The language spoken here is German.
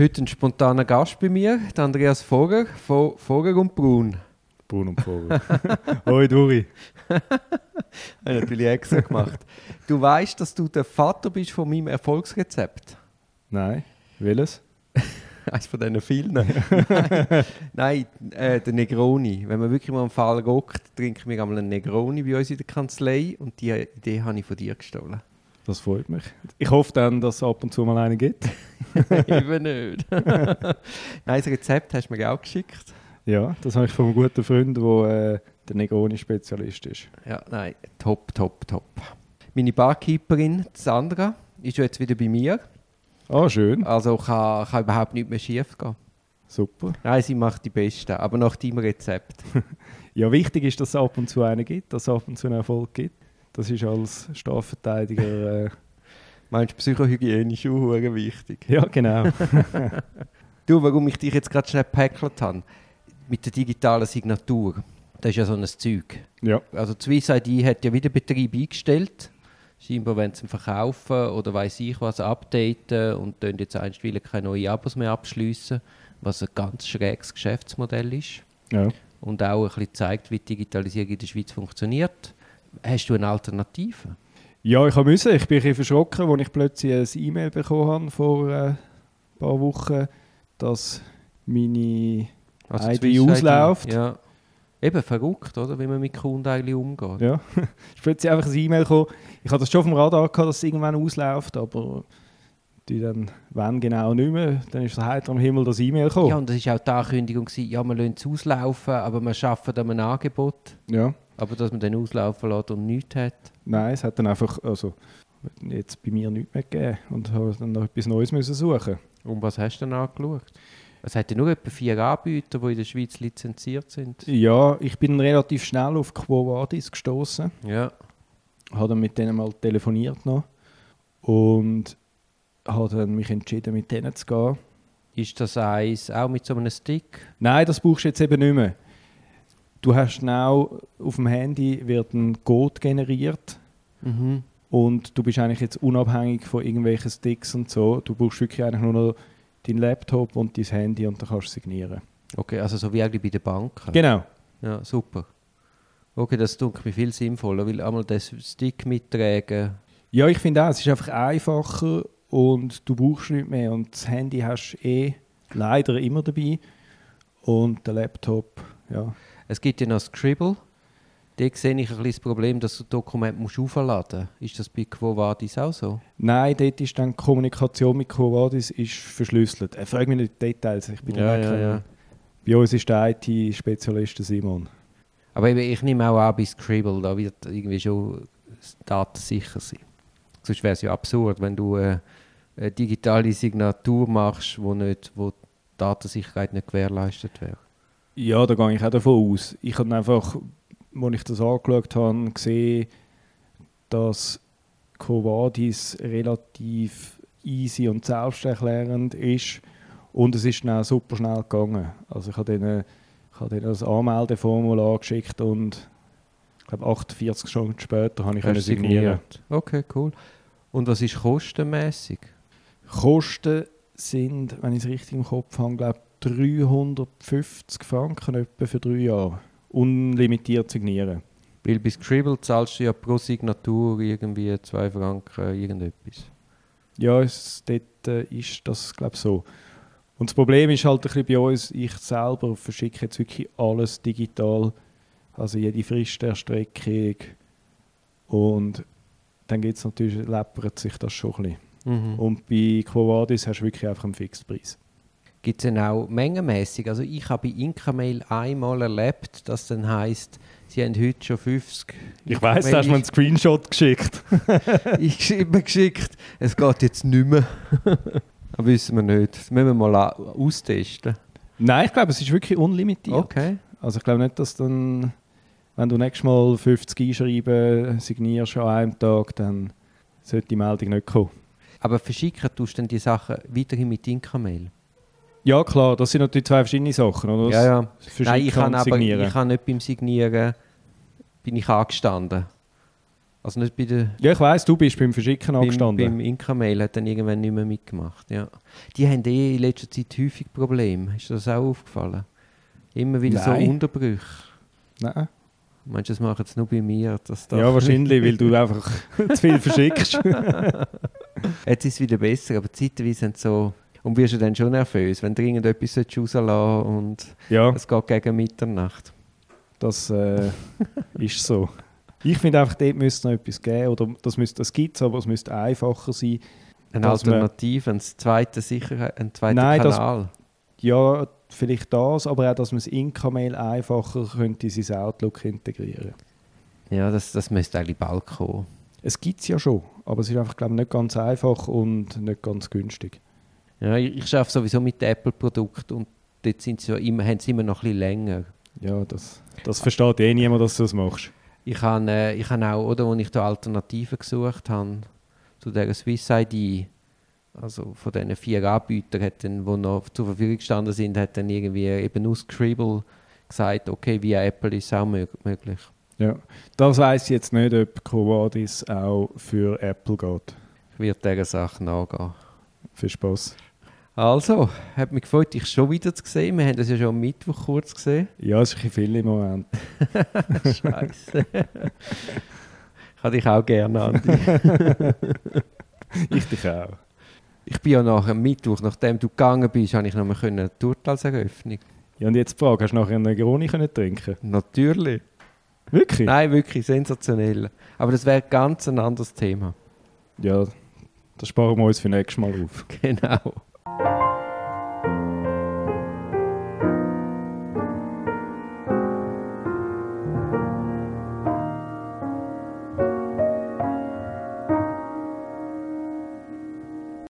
Heute ein spontaner Gast bei mir, der Andreas Vogel von Vogel und Brun. Brun und Vogel. Hoi Duri. Habe ich natürlich extra gemacht. Du weißt, dass du der Vater bist von meinem Erfolgsrezept. Nein, welches? Eines von diesen vielen. Nein, Nein äh, der Negroni. Wenn man wirklich mal am Fall rockt, trinken wir einmal einen Negroni bei uns in der Kanzlei und die Idee habe ich von dir gestohlen. Das freut mich. Ich hoffe dann, dass es ab und zu mal einen gibt. Eben nicht. Nein, das Rezept hast du mir auch geschickt. Ja, das habe ich von einem guten Freund, der äh, der Negroni-Spezialist ist. Ja, nein, top, top, top. Meine Barkeeperin, Sandra, ist jetzt wieder bei mir. Ah, schön. Also kann, kann überhaupt nichts mehr schief gehen. Super. Nein, sie macht die Beste, aber nach deinem Rezept. Ja, wichtig ist, dass es ab und zu einen gibt, dass es ab und zu einen Erfolg gibt. Das ist als Strafverteidiger. Äh, Meinst du, Psychohygiene ist auch wichtig? ja, genau. Du, warum ich dich jetzt gerade schnell gepackelt habe, mit der digitalen Signatur, das ist ja so ein Zeug. ja. Also die Swiss ID hat ja wieder Betrieb eingestellt. Scheinbar wollen sie verkaufen oder weiß ich was updaten und dann jetzt einstweilen keine neuen Abos mehr abschließen, was ein ganz schräges Geschäftsmodell ist ja. und auch ein bisschen zeigt, wie die Digitalisierung in der Schweiz funktioniert. Hast du eine Alternative? Ja, ich habe müssen. Ich bin ein verschrocken, als ich plötzlich ein E-Mail bekommen habe vor äh, ein paar Wochen, dass meine Also ID ausläuft. Ja. Eben verrückt, oder? Wie man mit Kunden eigentlich umgeht. Ja, ist plötzlich einfach ein E-Mail gekommen. Ich hatte das schon auf dem Radar gehabt, dass es irgendwann ausläuft, aber die dann, wenn genau nicht mehr, dann ist heiter am Himmel das E-Mail gekommen. Ja, und das war auch die Ankündigung, gewesen, ja, wir lassen es auslaufen, aber wir arbeiten an einem Angebot. Ja. Aber dass man dann auslaufen lässt und nichts hat. Nein, es hat dann einfach, also jetzt bei mir nichts mehr gegeben und habe dann noch etwas Neues müssen suchen. Und was hast du dann angeschaut? Es hat ja nur etwa vier Anbieter, die in der Schweiz lizenziert sind. Ja, ich bin relativ schnell auf Quo Vadis gestoßen, Ja. habe dann mit denen mal telefoniert noch und habe dann mich entschieden, mit denen zu gehen. Ist das eins auch mit so einem Stick? Nein, das brauchst du jetzt eben nicht mehr. Du hast schnell auf dem Handy wird ein Code generiert Mhm. und du bist eigentlich jetzt unabhängig von irgendwelchen Sticks und so. Du brauchst wirklich eigentlich nur noch deinen Laptop und dein Handy und dann kannst du signieren. Okay, also so wie eigentlich bei den Banken. Genau. Ja, super. Okay, das tut mir viel sinnvoller, weil einmal den Stick mittragen. Ja, ich finde auch, es ist einfach einfacher und du brauchst nicht mehr. Und das Handy hast du eh leider immer dabei. Und der Laptop, ja. Es gibt ja noch Scribble. Da sehe ich ein bisschen das Problem, dass du Dokumente musst aufladen musst. Ist das bei Quo Vadis auch so? Nein, dort ist dann die Kommunikation mit Covadis ist verschlüsselt. Äh, frag mich nicht die Details, ich bin Ja, ja, ja. Bei uns ist der IT-Spezialist Simon. Aber eben, ich nehme auch an, bei Scribble, da wird irgendwie schon das datensicher sein. Sonst wäre es ja absurd, wenn du äh, eine digitale Signatur machst, wo, nicht, wo die Datensicherheit nicht gewährleistet wäre. Ja, da gehe ich auch davon aus. Ich habe einfach, als ich das angeschaut habe, gesehen, dass Covadis relativ easy und selbsterklärend ist und es ist dann auch super schnell gegangen. Also ich habe denen, ich habe denen das Anmeldeformular geschickt und ich glaube 48 Stunden später habe ich Hast du signieren. Okay, cool. Und was ist kostenmäßig? Kosten sind, wenn ich es richtig im Kopf habe, glaube 350 Franken etwa für drei Jahre. Unlimitiert signieren. Weil bei Scribble zahlst du ja pro Signatur irgendwie 2 Franken irgendetwas. Ja, es, dort äh, ist das, glaube ich, so. Und das Problem ist halt ein bisschen bei uns, ich selber verschicke jetzt wirklich alles digital. Also jede Fristerstreckung. Und dann gibt es natürlich, läppert sich das schon ein bisschen. Mhm. Und bei Quovadis hast du wirklich einfach einen Fixpreis. Gibt es denn auch mengenmäßig? Also ich habe bei Incamail einmal erlebt, dass dann heisst, sie haben heute schon 50. Ich weiss, du hast mir einen Screenshot geschickt. ich geschrieben geschickt. Es geht jetzt nicht mehr. Aber wissen wir nicht. Das müssen wir mal austesten. Nein, ich glaube, es ist wirklich unlimitiert. Okay. Also ich glaube nicht, dass dann, wenn du nächstes Mal 50 einschreiben signierst an einem Tag, dann sollte die Meldung nicht kommen. Aber verschicken tust du dann die Sachen weiterhin mit Incamail? Ja klar, das sind natürlich zwei verschiedene Sachen, oder? Ja, ja. Nein, ich kann aber signieren. ich kann nicht beim Signieren bin ich angestanden. Also nicht bei der... Ja, ich weiss, du bist beim Verschicken Beim, angestanden. beim Inka-Mail hat dann irgendwann nicht mehr mitgemacht, ja. Die haben eh in letzter Zeit häufig Probleme. Ist dir das auch aufgefallen? Immer wieder Nein. so Unterbrüche. Nein. Meinst du, das machen sie nur bei mir? Dass da Ja, wahrscheinlich, weil du einfach zu viel verschickst. Jetzt ist es wieder besser, aber zeitweise sind so... Und wirst du dann schon nervös, wenn du irgendetwas rauslassen und ja, es geht gegen Mitternacht. das äh, ist so. Ich finde einfach, dort müsste noch etwas geben. Oder das, müsste, das gibt es, aber es müsste einfacher sein. Eine Alternative, ein zweiter Sicherheit, ein zweiter Nein, das- Kanal. Ja, vielleicht das, aber auch, dass man das Inka-Mail einfacher könnte in sein Outlook integrieren Ja, das, das müsste eigentlich bald kommen. Es gibt es ja schon, aber es ist einfach, glaube ich, nicht ganz einfach und nicht ganz günstig. Ja, ich, ich arbeite sowieso mit Apple-Produkten und dort sind sie ja immer, haben sie immer noch ein bisschen länger. Ja, das, das versteht eh niemand, dass du das machst. Ich habe äh, ich habe auch, oder, als ich da Alternativen gesucht habe, zu dieser Swiss ID, also von diesen vier Anbietern, hat dann, die noch zur Verfügung gestanden sind, hat dann irgendwie eben aus Scribble gesagt, okay, via Apple ist es auch mög möglich. Ja, das weiss ich jetzt nicht, ob Covadis auch für Apple geht. Ich werde dieser Sache nachgehen. Viel Spaß. Also, hat mich gefreut, dich schon wieder zu sehen. Wir haben das ja schon am Mittwoch kurz gesehen. Ja, es ist ein viel im Moment. Scheiße. ich habe dich auch gerne, Andi. Ich dich auch. Ich bin ja nach dem Mittwoch, nachdem du gegangen bist, habe ich noch mal können die Urteilseröffnung. Ja, und jetzt die Frage, hast du nachher einen Negroni können trinken Natürlich. Wirklich? Nein, wirklich sensationell. Aber das wäre ganz ein anderes Thema. Ja, das sparen wir uns für nächstes Mal auf. Genau.